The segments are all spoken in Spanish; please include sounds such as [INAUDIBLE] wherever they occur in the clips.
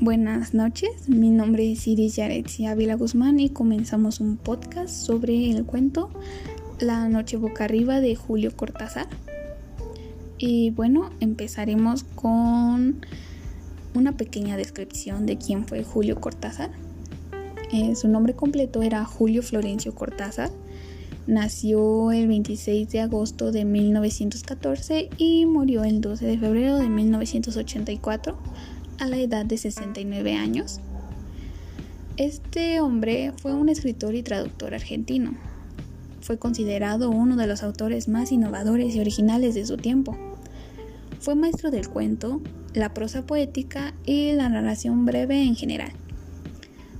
Buenas noches, mi nombre es Iris Yaretsi Ávila Guzmán y comenzamos un podcast sobre el cuento La noche boca arriba de Julio Cortázar. Y bueno, empezaremos con una pequeña descripción de quién fue Julio Cortázar. Eh, su nombre completo era Julio Florencio Cortázar. Nació el 26 de agosto de 1914 y murió el 12 de febrero de 1984 a la edad de 69 años. Este hombre fue un escritor y traductor argentino. Fue considerado uno de los autores más innovadores y originales de su tiempo. Fue maestro del cuento, la prosa poética y la narración breve en general.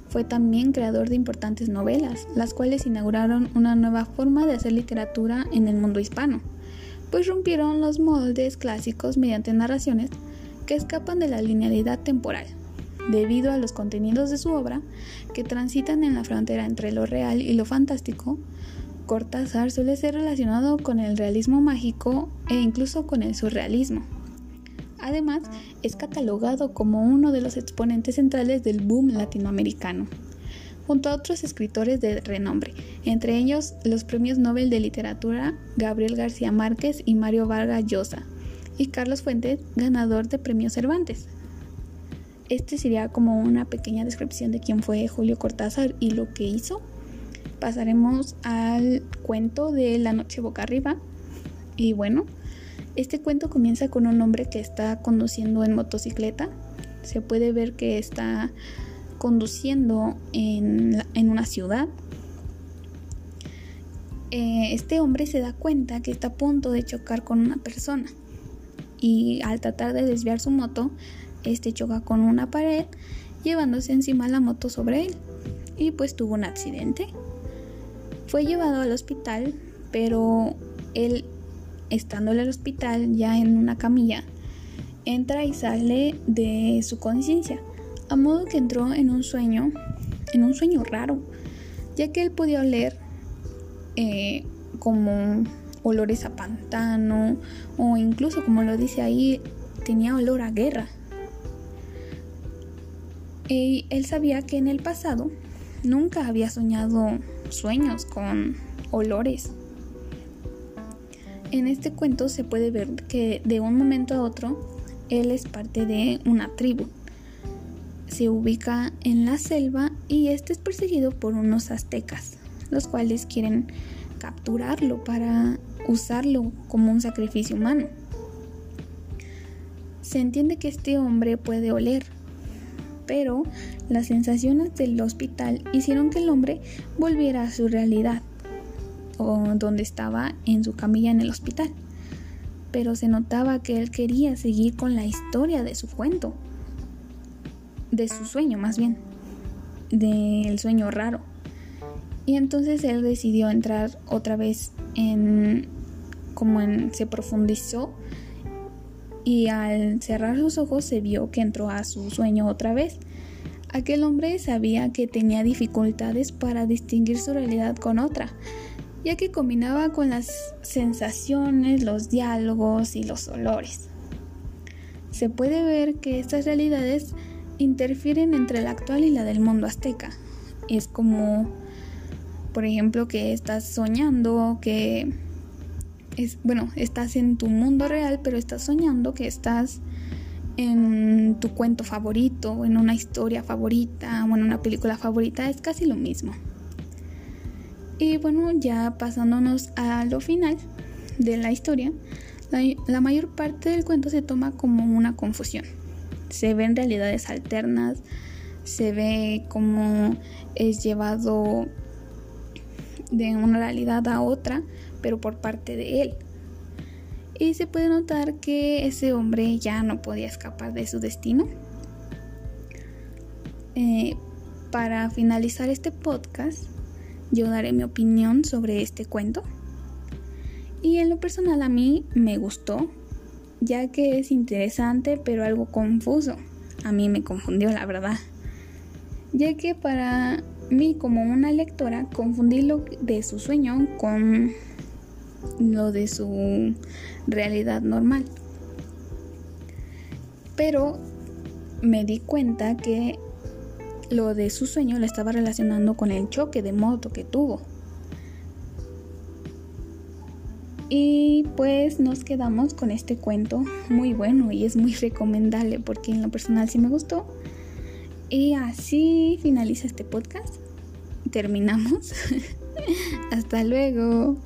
Fue también creador de importantes novelas, las cuales inauguraron una nueva forma de hacer literatura en el mundo hispano, pues rompieron los moldes clásicos mediante narraciones que escapan de la linealidad temporal, debido a los contenidos de su obra que transitan en la frontera entre lo real y lo fantástico. Cortázar suele ser relacionado con el realismo mágico e incluso con el surrealismo. Además, es catalogado como uno de los exponentes centrales del boom latinoamericano, junto a otros escritores de renombre, entre ellos los premios Nobel de Literatura Gabriel García Márquez y Mario Vargas Llosa, y Carlos Fuentes, ganador de Premio Cervantes. Este sería como una pequeña descripción de quién fue Julio Cortázar y lo que hizo. Pasaremos al cuento de La noche boca arriba. Y bueno, este cuento comienza con un hombre que está conduciendo en motocicleta. Se puede ver que está conduciendo en, una ciudad. Eh, este hombre se da cuenta que está a punto de chocar con una persona y al tratar de desviar su moto, este choca con una pared, llevándose encima la moto sobre él y pues tuvo un accidente. Fue llevado al hospital, pero él, estando en el hospital ya en una camilla, entra y sale de su conciencia, a modo que entró en un sueño, en un sueño raro, ya que él podía oler eh, como olores a pantano o incluso como lo dice ahí tenía olor a guerra. Y él sabía que en el pasado nunca había soñado sueños con olores. En este cuento se puede ver que de un momento a otro él es parte de una tribu. Se ubica en la selva y este es perseguido por unos aztecas, los cuales quieren capturarlo para usarlo como un sacrificio humano. Se entiende que este hombre puede oler, pero las sensaciones del hospital hicieron que el hombre volviera a su realidad, o donde estaba en su camilla en el hospital. Pero se notaba que él quería seguir con la historia de su cuento, de su sueño más bien, del sueño raro. Y entonces él decidió entrar otra vez en como en se profundizó y al cerrar sus ojos se vio que entró a su sueño otra vez. Aquel hombre sabía que tenía dificultades para distinguir su realidad con otra, ya que combinaba con las sensaciones, los diálogos y los olores. Se puede ver que estas realidades interfieren entre la actual y la del mundo azteca. Es como por ejemplo, que estás soñando, que es, bueno, estás en tu mundo real, pero estás soñando que estás en tu cuento favorito, en una historia favorita, o en una película favorita, es casi lo mismo. Y bueno, ya pasándonos a lo final de la historia, la, la mayor parte del cuento se toma como una confusión. Se ven realidades alternas, se ve cómo es llevado de una realidad a otra, pero por parte de él. Y se puede notar que ese hombre ya no podía escapar de su destino. Eh, para finalizar este podcast, yo daré mi opinión sobre este cuento. Y en lo personal a mí me gustó, ya que es interesante pero algo confuso. A mí me confundió la verdad. Ya que para mí como una lectora confundí lo de su sueño con lo de su realidad normal. Pero me di cuenta que lo de su sueño lo estaba relacionando con el choque de moto que tuvo. Y pues nos quedamos con este cuento muy bueno y es muy recomendable porque en lo personal sí me gustó. Y así finaliza este podcast. Terminamos. [LAUGHS] Hasta luego.